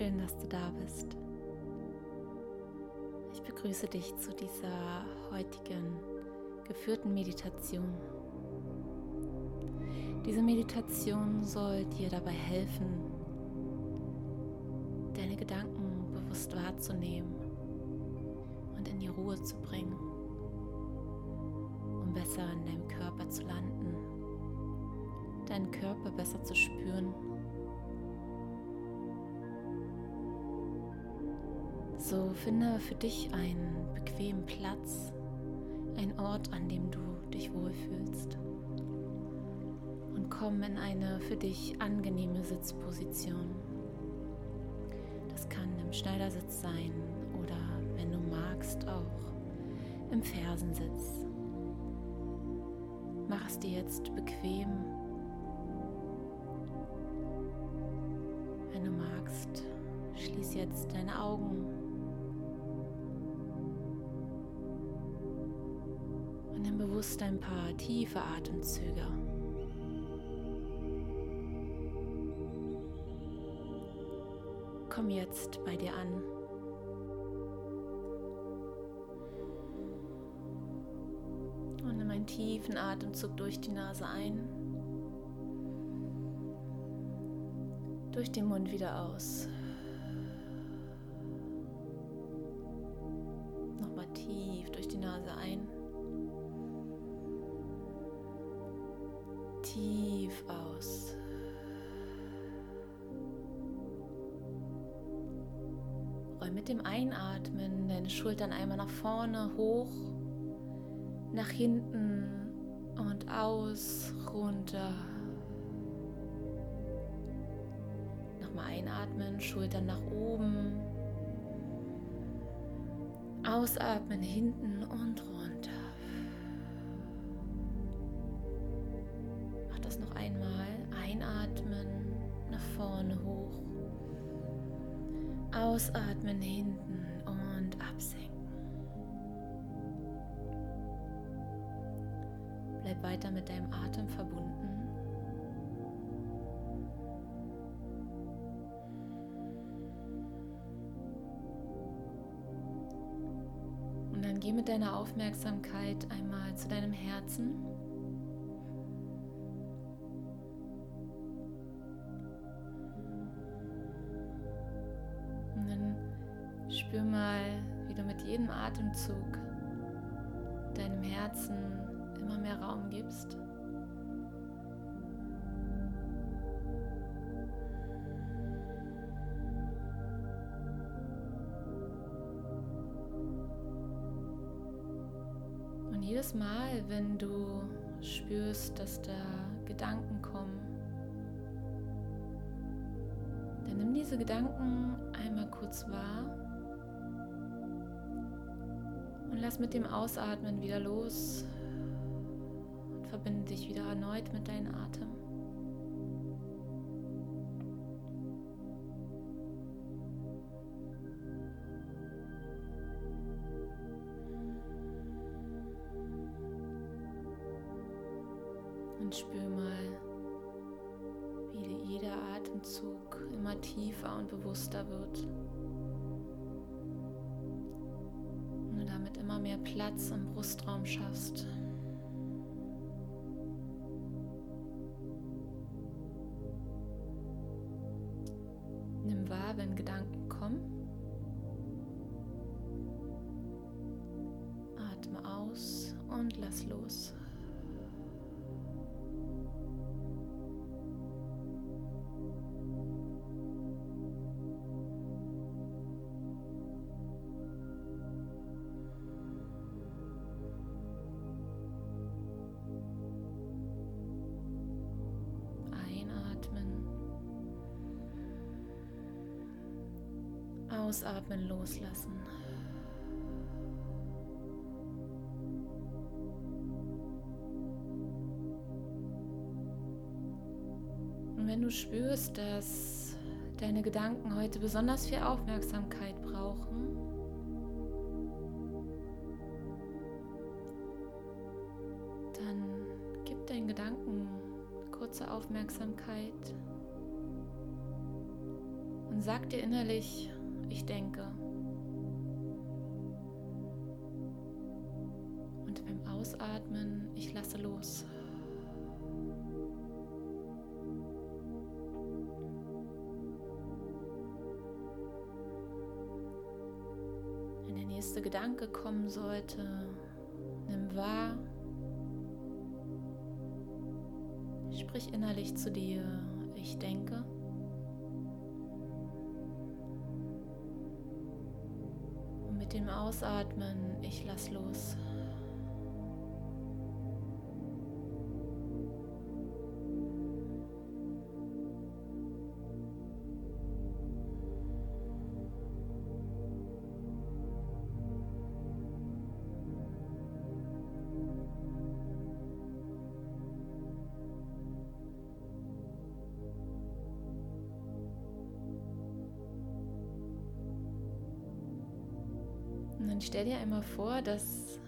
Schön, dass du da bist. Ich begrüße dich zu dieser heutigen geführten Meditation. Diese Meditation soll dir dabei helfen, deine Gedanken bewusst wahrzunehmen und in die Ruhe zu bringen, um besser in deinem Körper zu landen, deinen Körper besser zu spüren So finde für dich einen bequemen Platz, einen Ort, an dem du dich wohlfühlst. Und komm in eine für dich angenehme Sitzposition. Das kann im Schneidersitz sein oder, wenn du magst, auch im Fersensitz. Mach es dir jetzt bequem. Wenn du magst, schließ jetzt deine Augen bewusst ein paar tiefe Atemzüge. Komm jetzt bei dir an. Und nimm einen tiefen Atemzug durch die Nase ein. Durch den Mund wieder aus. Roll mit dem Einatmen deine Schultern einmal nach vorne, hoch, nach hinten und aus, runter. Nochmal einatmen, Schultern nach oben. Ausatmen, hinten und runter. Ausatmen hinten und absenken. Bleib weiter mit deinem Atem verbunden. Und dann geh mit deiner Aufmerksamkeit einmal zu deinem Herzen. Spür mal, wie du mit jedem Atemzug deinem Herzen immer mehr Raum gibst. Und jedes Mal, wenn du spürst, dass da Gedanken kommen, dann nimm diese Gedanken einmal kurz wahr und lass mit dem Ausatmen wieder los und verbinde dich wieder erneut mit deinem Atem. Und spür mal, wie jeder Atemzug immer tiefer und bewusster wird. Platz im Brustraum schaffst. Nimm wahr, wenn Gedanken kommen. Atme aus und lass los. Ausatmen loslassen. Und wenn du spürst, dass deine Gedanken heute besonders viel Aufmerksamkeit brauchen, dann gib deinen Gedanken kurze Aufmerksamkeit Und sag dir innerlich, ich denke. Und beim Ausatmen, ich lasse los. Wenn der nächste Gedanke kommen sollte, nimm wahr, Sprich innerlich zu dir, ich denke. Dem Ausatmen, ich lass los. Und stell dir einmal vor, dass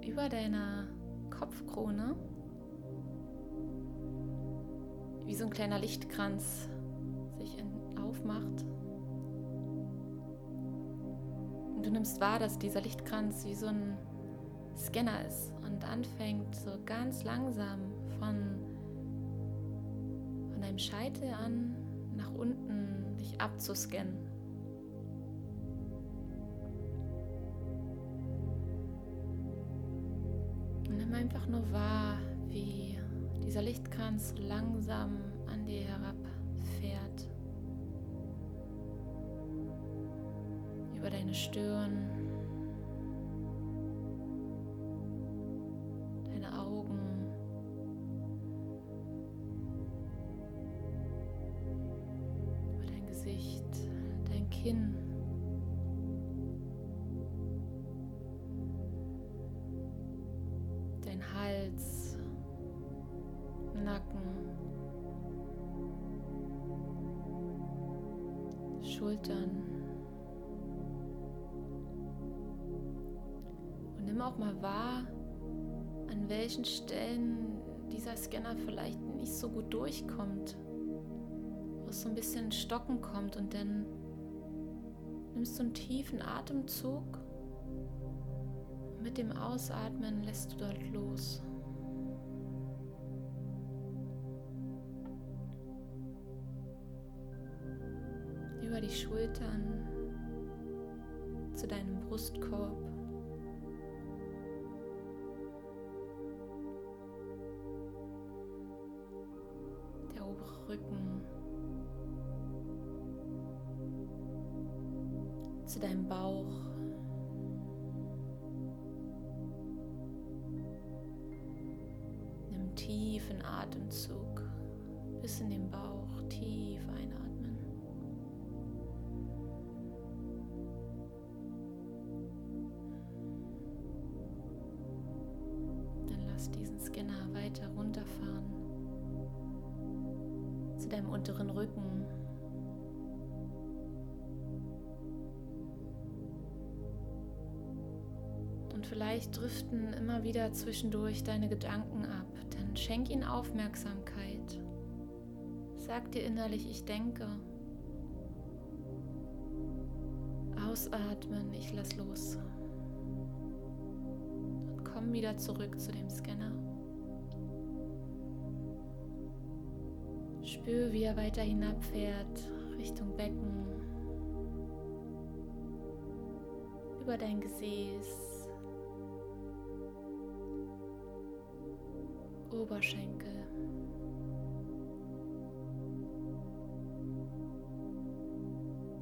über deiner Kopfkrone wie so ein kleiner Lichtkranz sich aufmacht. Und du nimmst wahr, dass dieser Lichtkranz wie so ein Scanner ist und anfängt so ganz langsam von, von deinem Scheitel an nach unten dich abzuscannen. Einfach nur wahr, wie dieser Lichtkranz langsam an dir herabfährt. Über deine Stirn, deine Augen. Über dein Gesicht, dein Kinn. Hals, Nacken, Schultern. Und nimm auch mal wahr, an welchen Stellen dieser Scanner vielleicht nicht so gut durchkommt, wo es so ein bisschen Stocken kommt und dann nimmst du einen tiefen Atemzug mit dem Ausatmen lässt du dort los. Über die Schultern zu deinem Brustkorb. Der obere Rücken. Zu deinem Bauch. Atemzug bis in den Bauch tief einatmen. Dann lass diesen Scanner weiter runterfahren zu deinem unteren Rücken. Und vielleicht driften immer wieder zwischendurch deine Gedanken ab schenk ihnen Aufmerksamkeit. Sag dir innerlich, ich denke. Ausatmen, ich lass los. Und komm wieder zurück zu dem Scanner. Spür, wie er weiter hinabfährt Richtung Becken, über dein Gesäß, Oberschenkel.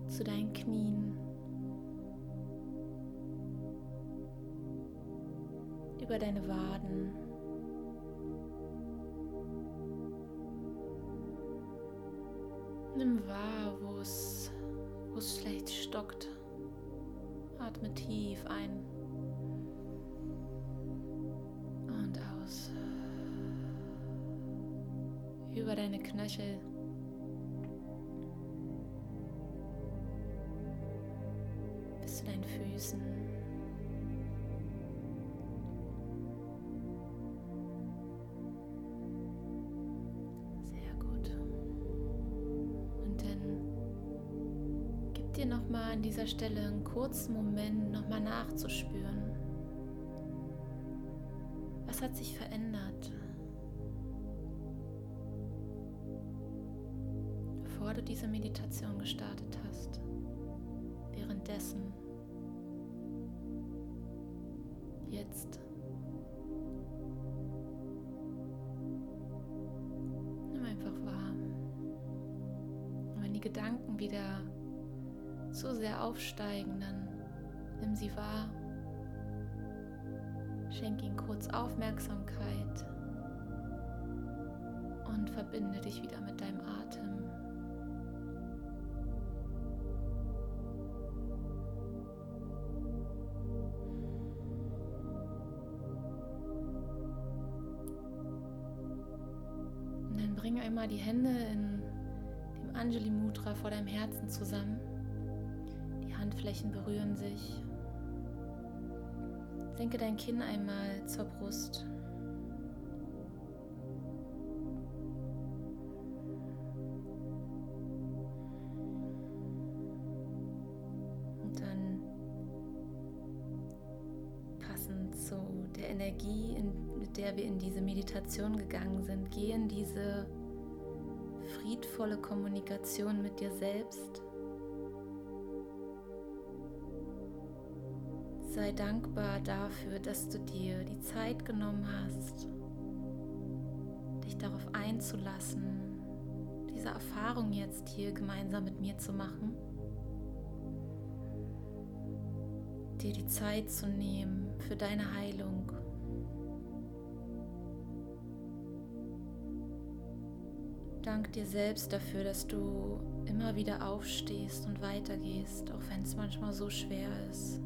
Zu deinen Knien. Über deine Waden. Nimm wahr, wo es, vielleicht stockt. Atme tief ein. Über deine Knöchel. Bis zu deinen Füßen. Sehr gut. Und dann dir nochmal an dieser Stelle einen kurzen Moment nochmal nachzuspüren. Was hat sich verändert? Du diese Meditation gestartet hast, währenddessen, jetzt. Nimm einfach wahr. Und wenn die Gedanken wieder zu sehr aufsteigen, dann nimm sie wahr. Schenk ihnen kurz Aufmerksamkeit und verbinde dich wieder mit deinem Atem. Einmal die Hände in dem Anjali Mudra vor deinem Herzen zusammen. Handflächen berühren sich. Senke dein Kinn einmal zur Brust. Und dann passend zu der Energie, mit der wir in diese Meditation gegangen sind, geh in diese friedvolle Kommunikation mit dir selbst. sei dankbar dafür, dass du dir die Zeit genommen hast, dich darauf einzulassen, diese Erfahrung jetzt hier gemeinsam mit mir zu machen. Dir die Zeit zu nehmen für deine Heilung. Dank dir selbst dafür, dass du immer wieder aufstehst und weitergehst, auch wenn es manchmal so schwer ist.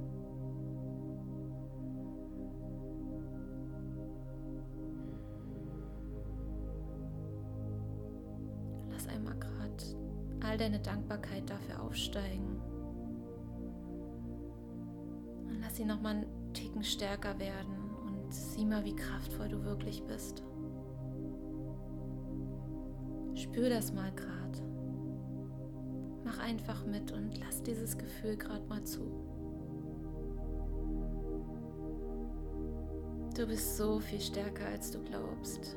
all deine Dankbarkeit dafür aufsteigen. Und lass sie nochmal einen Ticken stärker werden und sieh mal, wie kraftvoll du wirklich bist. Spür das mal gerade. Mach einfach mit und lass dieses Gefühl gerade mal zu. Du bist so viel stärker, als du glaubst.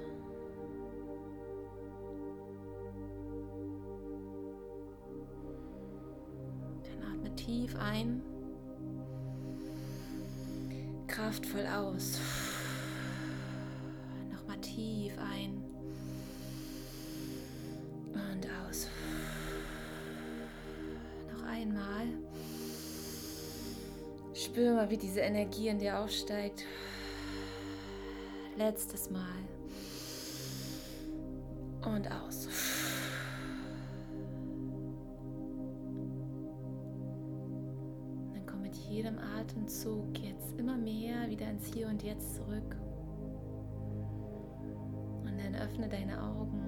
tief ein, kraftvoll aus. Nochmal tief ein und aus. Noch einmal. Spür mal, wie diese Energie in dir aufsteigt. Letztes Mal. Und aus. jedem Atemzug jetzt immer mehr ins Hier und Jetzt zurück. Und dann öffne deine Augen